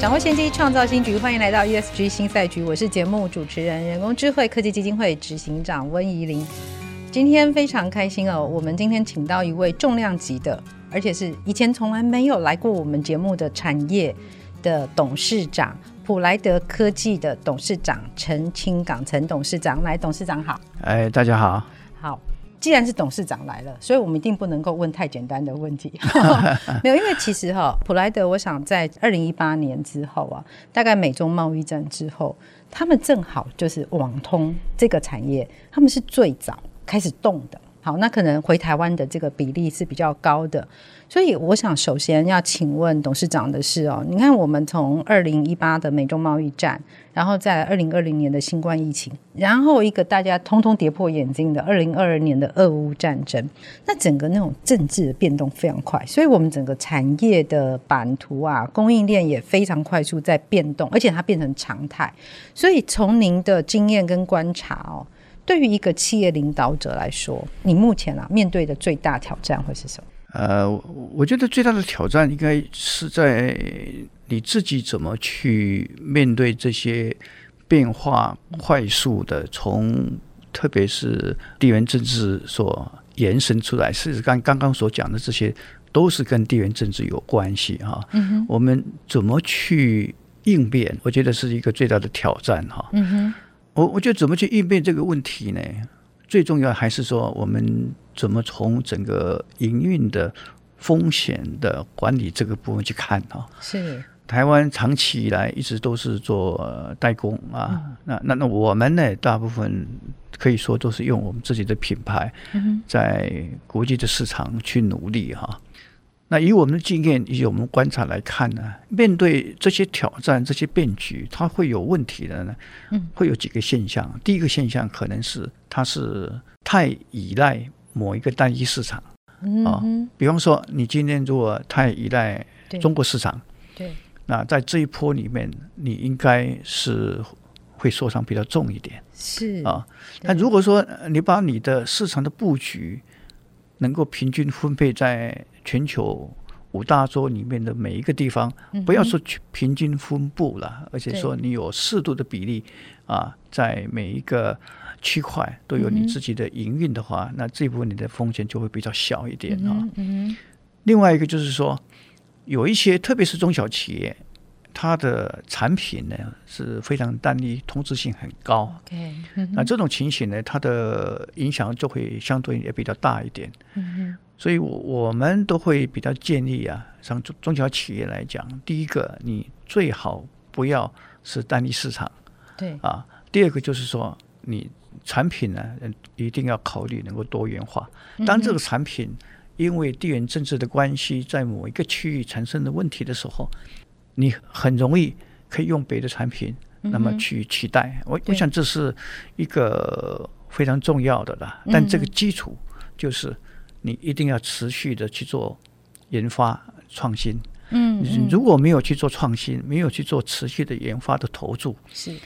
掌握先机，创造新局。欢迎来到 ESG 新赛局，我是节目主持人、人工智慧科技基金会执行长温怡玲。今天非常开心哦，我们今天请到一位重量级的，而且是以前从来没有来过我们节目的产业的董事长，普莱德科技的董事长陈清港陈董事长。来，董事长好。哎，大家好。好。既然是董事长来了，所以我们一定不能够问太简单的问题。没有，因为其实哈，普莱德，我想在二零一八年之后啊，大概美中贸易战之后，他们正好就是网通这个产业，他们是最早开始动的。好，那可能回台湾的这个比例是比较高的。所以我想首先要请问董事长的是哦，你看我们从二零一八的美中贸易战，然后在二零二零年的新冠疫情，然后一个大家通通跌破眼镜的二零二二年的俄乌战争，那整个那种政治的变动非常快，所以我们整个产业的版图啊，供应链也非常快速在变动，而且它变成常态。所以从您的经验跟观察哦，对于一个企业领导者来说，你目前啊面对的最大挑战会是什么？呃，我觉得最大的挑战应该是在你自己怎么去面对这些变化快速的，从特别是地缘政治所延伸出来，事实刚刚刚所讲的这些都是跟地缘政治有关系哈。嗯哼，我们怎么去应变？我觉得是一个最大的挑战哈。嗯哼，我我觉得怎么去应变这个问题呢？最重要还是说我们。怎么从整个营运的风险的管理这个部分去看啊？是台湾长期以来一直都是做代工啊，嗯、那那那我们呢，大部分可以说都是用我们自己的品牌，在国际的市场去努力哈。嗯、那以我们的经验以及我们观察来看呢，面对这些挑战、这些变局，它会有问题的呢。嗯，会有几个现象。第一个现象可能是它是太依赖。某一个单一市场，嗯、哦，比方说你今天如果太依赖中国市场，对，对，那在这一波里面，你应该是会受伤比较重一点，是啊。那、哦、如果说你把你的市场的布局能够平均分配在全球五大洲里面的每一个地方，嗯、不要说平均分布了，而且说你有适度的比例啊，在每一个。区块都有你自己的营运的话，嗯、那这部分你的风险就会比较小一点啊。另外一个就是说，有一些特别是中小企业，它的产品呢是非常单一，同质性很高。Okay, 嗯、那这种情形呢，它的影响就会相对也比较大一点。嗯嗯、所以我我们都会比较建议啊，像中中小企业来讲，第一个你最好不要是单一市场。对啊，第二个就是说你。产品呢，一定要考虑能够多元化。当这个产品因为地缘政治的关系，在某一个区域产生的问题的时候，你很容易可以用别的产品，那么去取代。我我想这是一个非常重要的了。但这个基础就是你一定要持续的去做研发创新。嗯，如果没有去做创新，没有去做持续的研发的投注，是，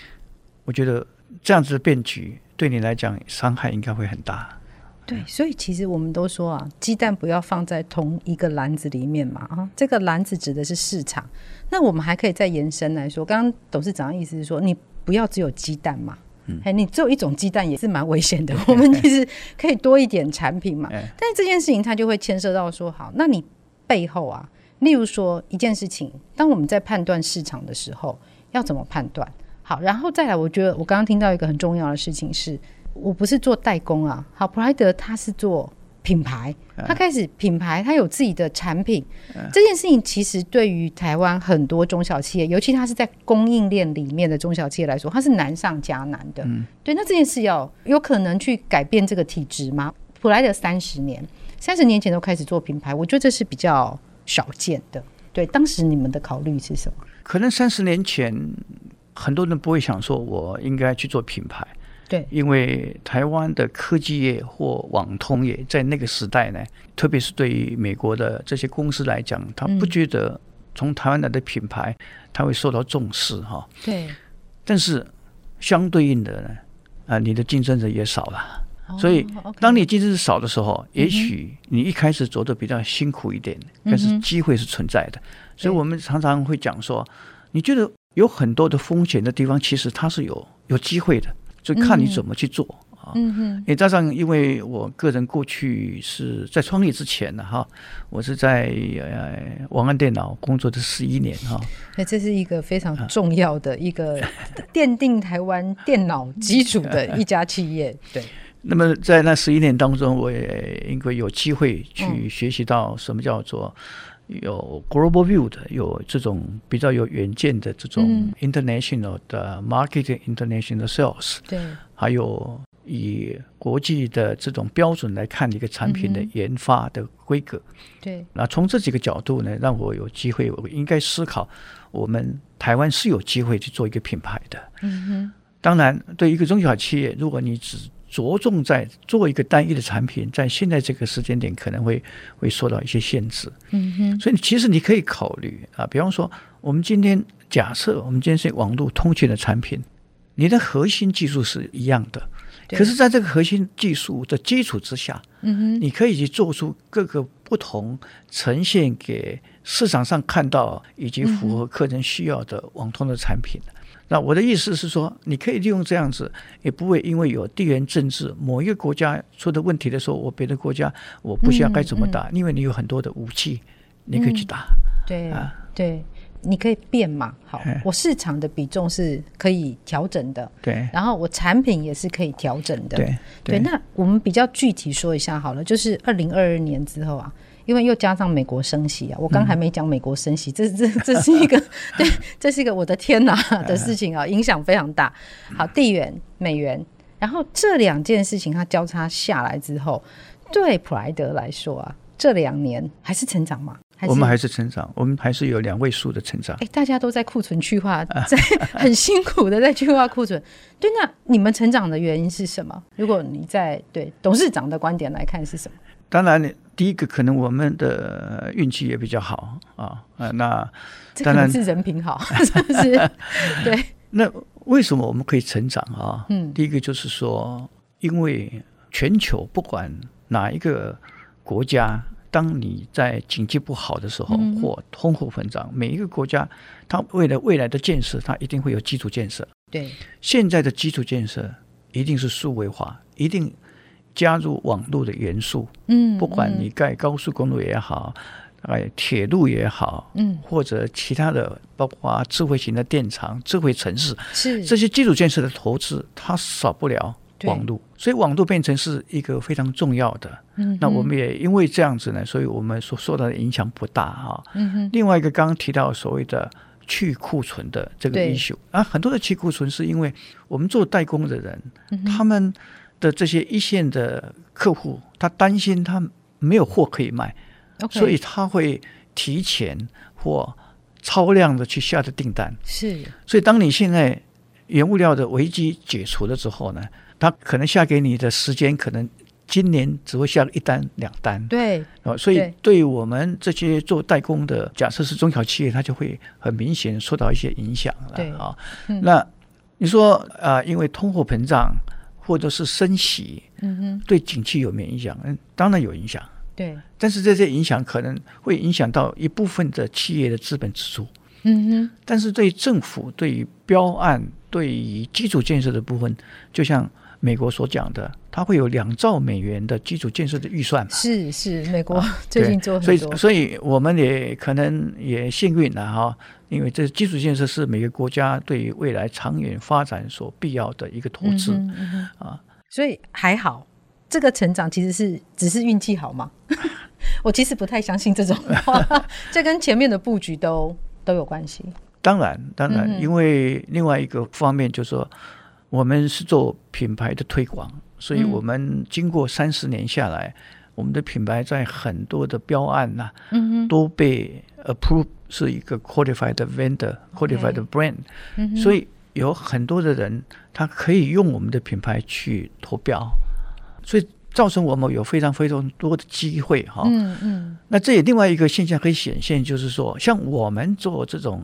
我觉得这样子的变局。对你来讲，伤害应该会很大。对，所以其实我们都说啊，鸡蛋不要放在同一个篮子里面嘛。啊，这个篮子指的是市场。那我们还可以再延伸来说，刚刚董事长的意思是说，你不要只有鸡蛋嘛。嗯。哎，你只有一种鸡蛋也是蛮危险的。我们其实可以多一点产品嘛。但是这件事情它就会牵涉到说，好，那你背后啊，例如说一件事情，当我们在判断市场的时候，要怎么判断？好，然后再来，我觉得我刚刚听到一个很重要的事情是，我不是做代工啊。好，普莱德他是做品牌，他开始品牌，他有自己的产品。这件事情其实对于台湾很多中小企业，尤其他是在供应链里面的中小企业来说，它是难上加难的。嗯，对。那这件事要有可能去改变这个体制吗？普莱德三十年，三十年前都开始做品牌，我觉得这是比较少见的。对，当时你们的考虑是什么？可能三十年前，很多人不会想说我应该去做品牌。对，因为台湾的科技业或网通业在那个时代呢，特别是对于美国的这些公司来讲，他不觉得从台湾来的品牌，他会受到重视哈。对，但是相对应的呢，啊，你的竞争者也少了，所以当你竞争者少的时候，也许你一开始走的比较辛苦一点，但是机会是存在的。所以我们常常会讲说，你觉得有很多的风险的地方，其实它是有有机会的。就看你怎么去做啊，嗯哼，也加上因为我个人过去是在创业之前呢，哈，我是在呃王安电脑工作的十一年哈，那这是一个非常重要的一个 奠定台湾电脑基础的一家企业，对。那么在那十一年当中，我也因为有机会去学习到什么叫做。有 global view 的，有这种比较有远见的这种 international 的 marketing、嗯、international sales，对，还有以国际的这种标准来看一个产品的研发的规格，嗯、对。那从这几个角度呢，让我有机会，我应该思考，我们台湾是有机会去做一个品牌的。嗯哼。当然，对一个中小企业，如果你只着重在做一个单一的产品，在现在这个时间点可能会会受到一些限制。嗯哼，所以其实你可以考虑啊，比方说，我们今天假设我们今天是网络通讯的产品，你的核心技术是一样的，可是在这个核心技术的基础之下，嗯哼，你可以去做出各个不同呈现给市场上看到以及符合客人需要的网通的产品。那我的意思是说，你可以利用这样子，也不会因为有地缘政治某一个国家出的问题的时候，我别的国家我不需要该怎么打，嗯嗯、因为你有很多的武器，你可以去打。嗯、对啊，对，你可以变嘛。好，我市场的比重是可以调整的。对，然后我产品也是可以调整的。对，对，对。那我们比较具体说一下好了，就是二零二二年之后啊。因为又加上美国升息啊，我刚还没讲美国升息，嗯、这这这是一个 对，这是一个我的天哪 的事情啊，影响非常大。好，地缘美元，然后这两件事情它交叉下来之后，对普莱德来说啊，这两年还是成长吗？我们还是成长，我们还是有两位数的成长。哎，大家都在库存去化，在很辛苦的在去化库存。对，那你们成长的原因是什么？如果你在对董事长的观点来看是什么？当然，第一个可能我们的运气也比较好啊啊，那当然是人品好，是不是？对。那为什么我们可以成长啊？嗯，第一个就是说，因为全球不管哪一个国家，当你在经济不好的时候，或通货膨胀，每一个国家，它为了未来的建设，它一定会有基础建设。对，现在的基础建设一定是数位化，一定。加入网络的元素，嗯，不管你盖高速公路也好，哎，铁路也好，嗯，或者其他的，包括智慧型的电厂、智慧城市，是这些基础建设的投资，它少不了网络，所以网络变成是一个非常重要的。嗯，那我们也因为这样子呢，所以我们所受到的影响不大哈。嗯哼。另外一个刚刚提到所谓的去库存的这个 issue 啊，很多的去库存是因为我们做代工的人，他们。的这些一线的客户，他担心他没有货可以卖.所以他会提前或超量的去下的订单。是，所以当你现在原物料的危机解除了之后呢，他可能下给你的时间，可能今年只会下一单两单。对，所以对于我们这些做代工的，假设是中小企业，它就会很明显受到一些影响了。对啊，嗯、那你说啊、呃，因为通货膨胀。或者是升息，嗯哼，对景气有没有影响？嗯，当然有影响。对，但是这些影响可能会影响到一部分的企业的资本支出。嗯哼，但是对政府、对于标案、对于基础建设的部分，就像美国所讲的，它会有两兆美元的基础建设的预算。是是，美国最近做很多，所以所以我们也可能也幸运了哈。因为这基础建设是每个国家对于未来长远发展所必要的一个投资啊，嗯嗯嗯、所以还好，这个成长其实是只是运气好吗？我其实不太相信这种话，这跟前面的布局都都有关系。当然，当然，嗯、因为另外一个方面就是说，我们是做品牌的推广，所以我们经过三十年下来，嗯、我们的品牌在很多的标案呐、啊，嗯、都被 approve。是一个 qualified vendor，qualified brand，、嗯所以有很多的人他可以用我们的品牌去投标，所以造成我们有非常非常多的机会哈。嗯嗯，那这也另外一个现象可以显现，就是说，像我们做这种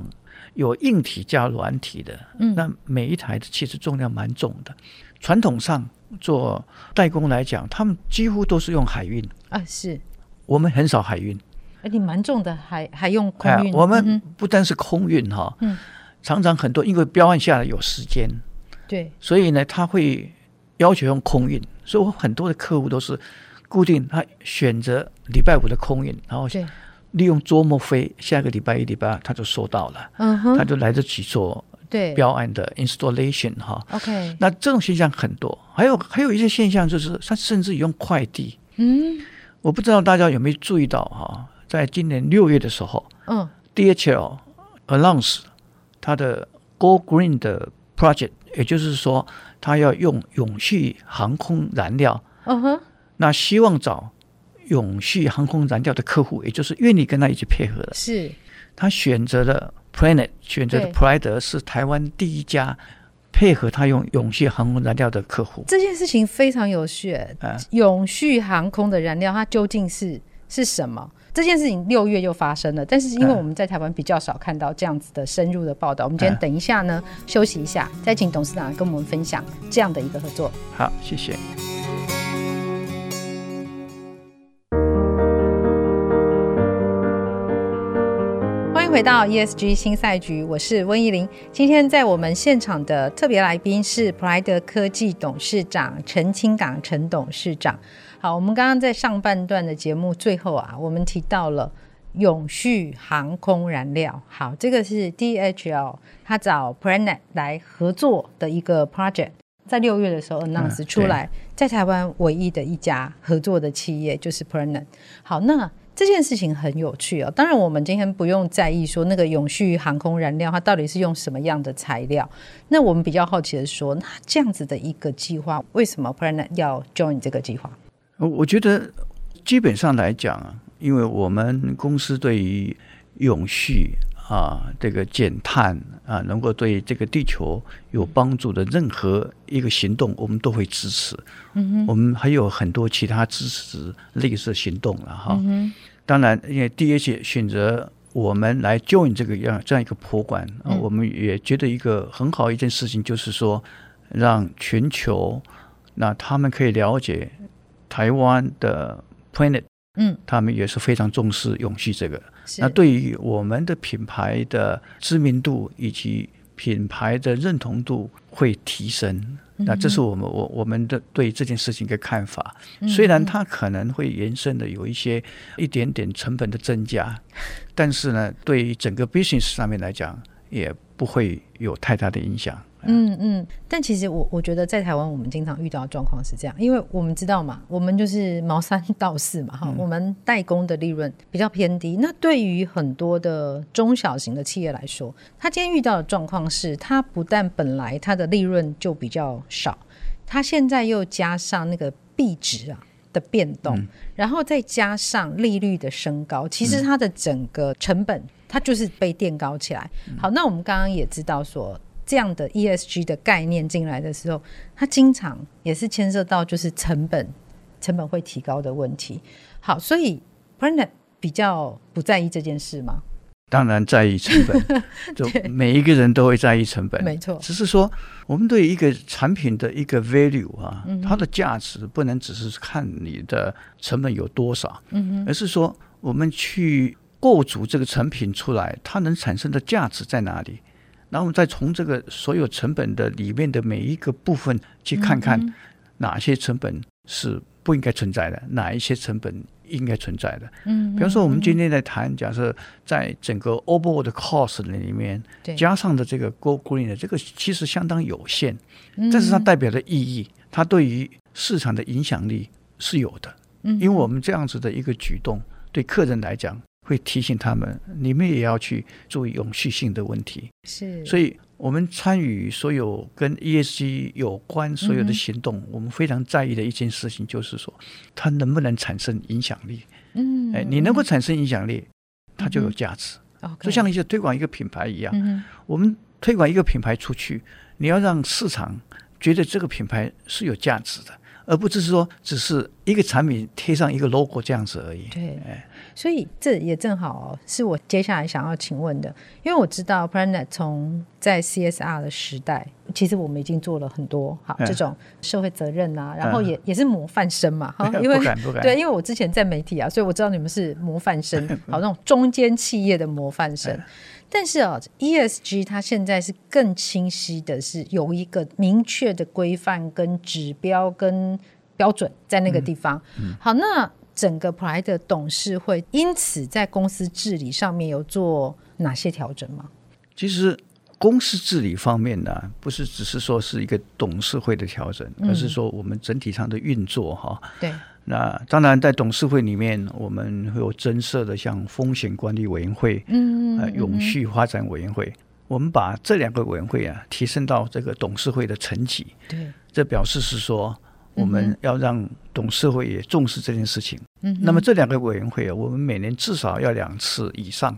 有硬体加软体的，嗯。那每一台的其实重量蛮重的。传统上做代工来讲，他们几乎都是用海运，啊是，我们很少海运。而且蛮重的，还还用空运。哎我们嗯不单是空运哈，嗯。常常很多因为标案下来有时间，对，所以呢，他会要求用空运，所以我很多的客户都是固定他选择礼拜五的空运，然后对，利用周末飞，下个礼拜一、礼拜二他就收到了，嗯哼，他就来得及做对标案的 installation 哈。，OK，那这种现象很多，还有还有一些现象就是，他甚至用快递。嗯。我不知道大家有没有注意到哈，在今年六月的时候嗯，DHL announce 它的 Go Green 的 project，也就是说，它要用永续航空燃料，嗯哼，那希望找永续航空燃料的客户，也就是愿意跟他一起配合的。是，他选择了 Planet，选择了对 Pride 是台湾第一家配合他用永续航空燃料的客户。这件事情非常有趣。啊永续航空的燃料，它究竟是是什么？这件事情六月就发生了，但是因为我们在台湾比较少看到这样子的深入的报道，我们今天等一下呢休息一下，再请董事长跟我们分享这样的一个合作。好，谢谢。迎回到 ESG 新赛局，我是温怡玲。今天在我们现场的特别来宾是普莱德科技董事长陈清港陈董事长。好，我们刚刚在上半段的节目最后啊，我们提到了永续航空燃料。好，这个是 DHL 他找 Planet 来合作的一个 project，在六月的时候 announce 出来，在台湾唯一的一家合作的企业就是 Planet。好，那这件事情很有趣哦。当然，我们今天不用在意说那个永续航空燃料它到底是用什么样的材料。那我们比较好奇的是说，那这样子的一个计划，为什么 Planet 要 join 这个计划？我我觉得基本上来讲啊，因为我们公司对于永续啊，这个减碳啊，能够对这个地球有帮助的任何一个行动，我们都会支持。嗯哼，我们还有很多其他支持类似行动了哈。嗯当然，因为 DH 选择我们来 join 这个样这样一个博物馆，啊，我们也觉得一个很好一件事情，就是说让全球那他们可以了解台湾的 Planet，嗯，他们也是非常重视永续这个。那对于我们的品牌的知名度以及品牌的认同度会提升。那这是我们我我们的对这件事情的看法。虽然它可能会延伸的有一些一点点成本的增加，但是呢，对于整个 business 上面来讲，也不会有太大的影响。嗯嗯，但其实我我觉得在台湾，我们经常遇到的状况是这样，因为我们知道嘛，我们就是毛三到四嘛，哈、我们代工的利润比较偏低。那对于很多的中小型的企业来说，他今天遇到的状况是，他不但本来他的利润就比较少，他现在又加上那个币值啊的变动，然后再加上利率的升高，其实它的整个成本它就是被垫高起来。好，那我们刚刚也知道说。这样的 ESG 的概念进来的时候，它经常也是牵涉到就是成本成本会提高的问题。好，所以 pranet 比较不在意这件事吗？当然在意成本，就每一个人都会在意成本，没错。只是说，我们对一个产品的一个 value 啊，它的价值不能只是看你的成本有多少，嗯，而是说我们去构筑这个成品出来，它能产生的价值在哪里？然后我们再从这个所有成本的里面的每一个部分去看看，哪些成本是不应该存在的，哪一些成本应该存在的。嗯，比方说我们今天在谈，假设在整个 overall 的 cost 里面，加上的这个 Go Green 的这个其实相当有限，但是它代表的意义，它对于市场的影响力是有的。嗯，因为我们这样子的一个举动，对客人来讲。会提醒他们，你们也要去注意永续性的问题。是，所以我们参与所有跟 ESG 有关所有的行动，嗯、我们非常在意的一件事情就是说，它能不能产生影响力？嗯，哎，你能够产生影响力，它就有价值。就像一些推广一个品牌一样，嗯、我们推广一个品牌出去，你要让市场觉得这个品牌是有价值的。而不只是说只是一个产品贴上一个 logo 这样子而已。对，所以这也正好、哦、是我接下来想要请问的，因为我知道 Planet 从在 CSR 的时代，其实我们已经做了很多好这种社会责任啊，然后也、嗯、也是模范生嘛，哈，因为对，因为我之前在媒体啊，所以我知道你们是模范生，好那种中间企业的模范生。但是啊，ESG 它现在是更清晰的，是有一个明确的规范跟指标跟标准在那个地方。嗯嗯、好，那整个普莱的董事会因此在公司治理上面有做哪些调整吗？其实公司治理方面呢，不是只是说是一个董事会的调整，嗯、而是说我们整体上的运作哈。对。那当然，在董事会里面，我们会有增设的，像风险管理委员会，嗯，呃，永续发展委员会，嗯、我们把这两个委员会啊提升到这个董事会的层级。对，这表示是说，我们要让董事会也重视这件事情。嗯，那么这两个委员会啊，我们每年至少要两次以上，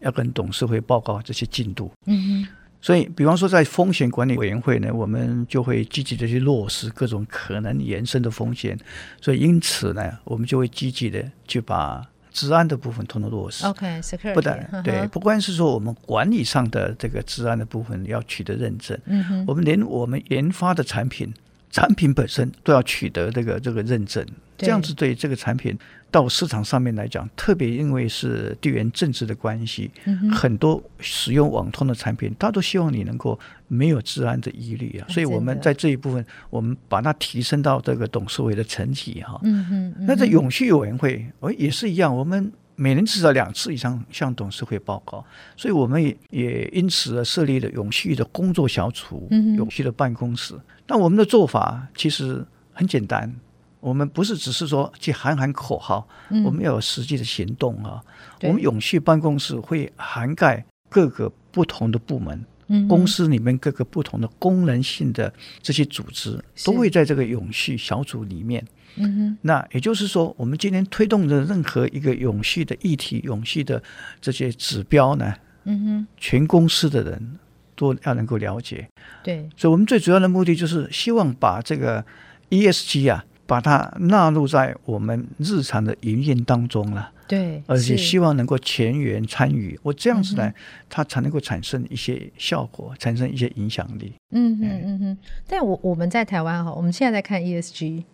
要跟董事会报告这些进度。嗯。所以，比方说，在风险管理委员会呢，我们就会积极的去落实各种可能延伸的风险。所以，因此呢，我们就会积极的去把治安的部分通通落实。OK，security。不但对，不光是说我们管理上的这个治安的部分要取得认证，嗯哼，我们连我们研发的产品。产品本身都要取得这个这个认证，这样子对这个产品到市场上面来讲，特别因为是地缘政治的关系，嗯、很多使用网通的产品，他都希望你能够没有治安的疑虑啊。所以我们在这一部分，我们把它提升到这个董事会的层级哈。嗯嗯。那在永续委员会，哦也是一样，我们每年至少两次以上向董事会报告，所以我们也也因此而设立了永续的工作小组，嗯、永续的办公室。那我们的做法其实很简单，我们不是只是说去喊喊口号，嗯、我们要有实际的行动啊。我们永续办公室会涵盖各个不同的部门，嗯、公司里面各个不同的功能性的这些组织都会在这个永续小组里面。嗯哼，那也就是说，我们今天推动的任何一个永续的议题、永续的这些指标呢，嗯哼，全公司的人。都要能够了解，对，所以我们最主要的目的就是希望把这个 ESG 啊，把它纳入在我们日常的营运当中了，对，而且希望能够全员参与，我这样子呢，嗯、它才能够产生一些效果，产生一些影响力。嗯嗯。嗯嗯，但我我们在台湾哈，我们现在在看 ESG，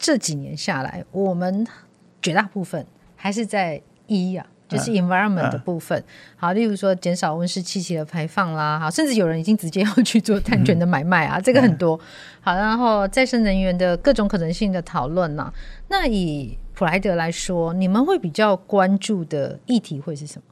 这几年下来，我们绝大部分还是在一啊。就是 environment 的部分，嗯嗯、好，例如说减少温室气体的排放啦，好，甚至有人已经直接要去做碳权的买卖啊，嗯、这个很多。好，然后再生能源的各种可能性的讨论呐。那以普莱德来说，你们会比较关注的议题会是什么？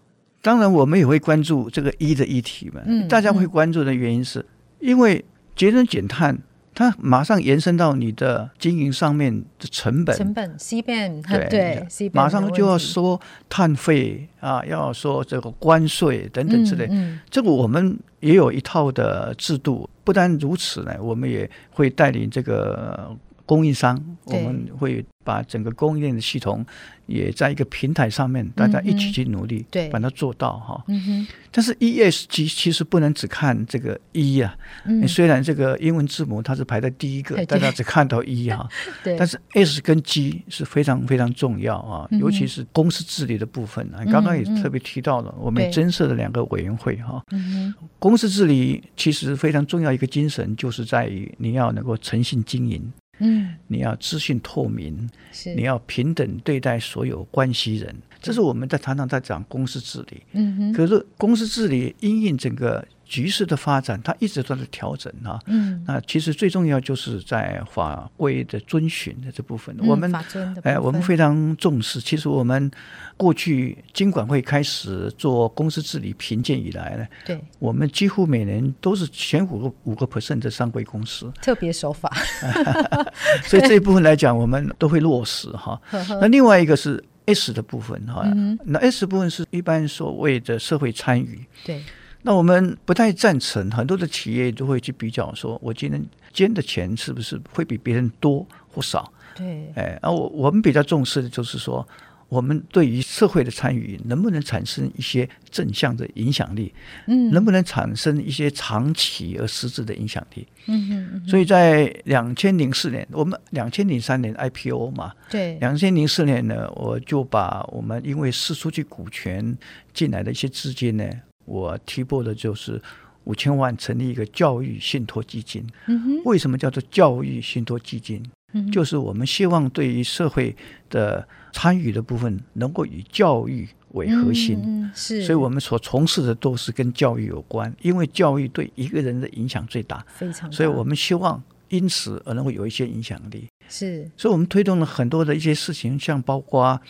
当然，我们也会关注这个一的议题嘛。嗯，大家会关注的原因是因为节能减碳。它马上延伸到你的经营上面的成本，成本 CBAM 对对，马上就要说碳费啊，要说这个关税等等之类，嗯嗯、这个我们也有一套的制度。不单如此呢，我们也会带领这个供应商，我们会把整个供应链的系统。也在一个平台上面，大家一起去努力，对，把它做到哈。嗯哼。但是 ESG 其实不能只看这个 E 啊，虽然这个英文字母它是排在第一个，大家只看到 E 哈。对。但是 S 跟 G 是非常非常重要啊，尤其是公司治理的部分啊。刚刚也特别提到了，我们增设的两个委员会哈。嗯。公司治理其实非常重要一个精神，就是在于你要能够诚信经营。嗯，你要资讯透明，是你要平等对待所有关系人，这是我们在常常在讲公司治理。嗯哼，可是公司治理因应整个。局势的发展，它一直都在调整啊。嗯，那其实最重要就是在法规的遵循的这部分，嗯、我们哎，我们非常重视。其实我们过去经管会开始做公司治理评鉴以来呢，对，我们几乎每年都是前五个五个 percent 的上柜公司。特别守法，所以这一部分来讲，我们都会落实哈。那另外一个是 S 的部分哈，那 S 部分是一般所谓的社会参与，对。那我们不太赞成，很多的企业都会去比较，说我今天捐的钱是不是会比别人多或少？对，哎，而我我们比较重视的就是说，我们对于社会的参与能不能产生一些正向的影响力？嗯，能不能产生一些长期而实质的影响力？嗯嗯嗯。所以在两千零四年，我们两千零三年 IPO 嘛，对，两千零四年呢，我就把我们因为释出去股权进来的一些资金呢，我提拨的就是五千万成立一个教育信托基金。为什么叫做教育信托基金？嗯，就是我们希望对于社会的参与的部分，能够以教育为核心。嗯，是。所以我们所从事的都是跟教育有关，因为教育对一个人的影响最大，非常。所以我们希望因此而能够有一些影响力。是。所以我们推动了很多的一些事情，像包括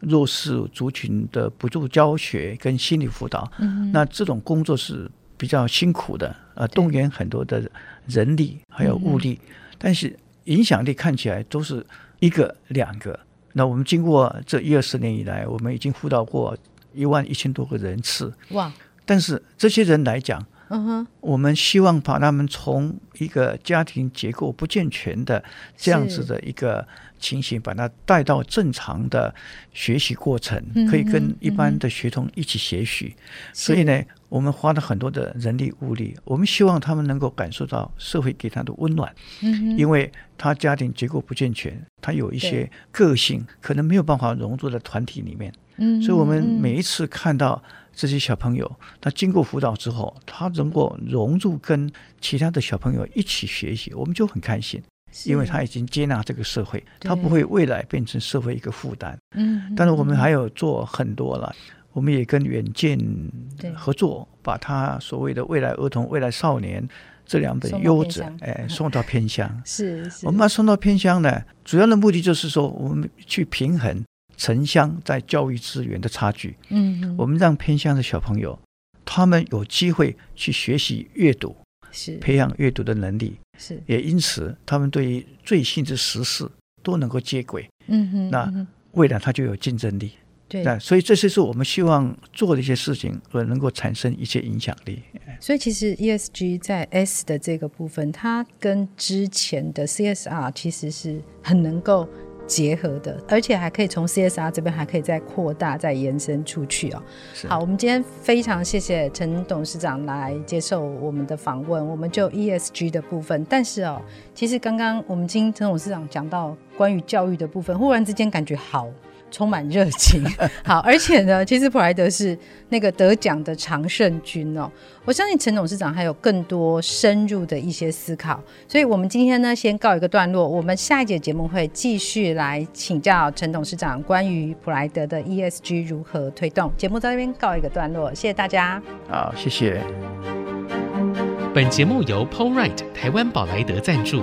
弱势族群的补助教学跟心理辅导。嗯。那这种工作是比较辛苦的，呃，动员很多的人力还有物力，嗯、但是。影响力看起来都是一个两个，那我们经过这一二十年以来，我们已经辅导过一万一千多个人次。哇！但是这些人来讲，嗯哼，我们希望把他们从一个家庭结构不健全的这样子的一个情形，把他带到正常的学习过程，可以跟一般的学童一起学习。所以呢。我们花了很多的人力物力，我们希望他们能够感受到社会给他的温暖，嗯，因为他家庭结构不健全，他有一些个性可能没有办法融入在团体里面，嗯，所以我们每一次看到这些小朋友，他经过辅导之后，他能够融入跟其他的小朋友一起学习，我们就很开心，因为他已经接纳这个社会，他不会未来变成社会一个负担，嗯，但是我们还有做很多了。我们也跟远见合作，把他所谓的未来儿童、未来少年这两本优质哎送到偏乡。是是，我们把送到偏乡呢，主要的目的就是说，我们去平衡城乡在教育资源的差距。嗯，我们让偏乡的小朋友，他们有机会去学习阅读，是培养阅读的能力，是也因此他们对于最新的时事都能够接轨。嗯哼，那未来他就有竞争力。对，所以这些是我们希望做的一些事情，而能够产生一些影响力。所以其实 ESG 在 S 的这个部分，它跟之前的 CSR 其实是很能够结合的，而且还可以从 CSR 这边还可以再扩大、再延伸出去哦。好，我们今天非常谢谢陈董事长来接受我们的访问，我们就 ESG 的部分。但是哦，其实刚刚我们听陈董事长讲到关于教育的部分，忽然之间感觉好。充满热情，好，而且呢，其实普莱德是那个得奖的常胜军哦。我相信陈董事长还有更多深入的一些思考，所以我们今天呢先告一个段落，我们下一节节目会继续来请教陈董事长关于普莱德的 ESG 如何推动。节目在这边告一个段落，谢谢大家。好，谢谢。本节目由 PowerRight 台湾宝莱德赞助。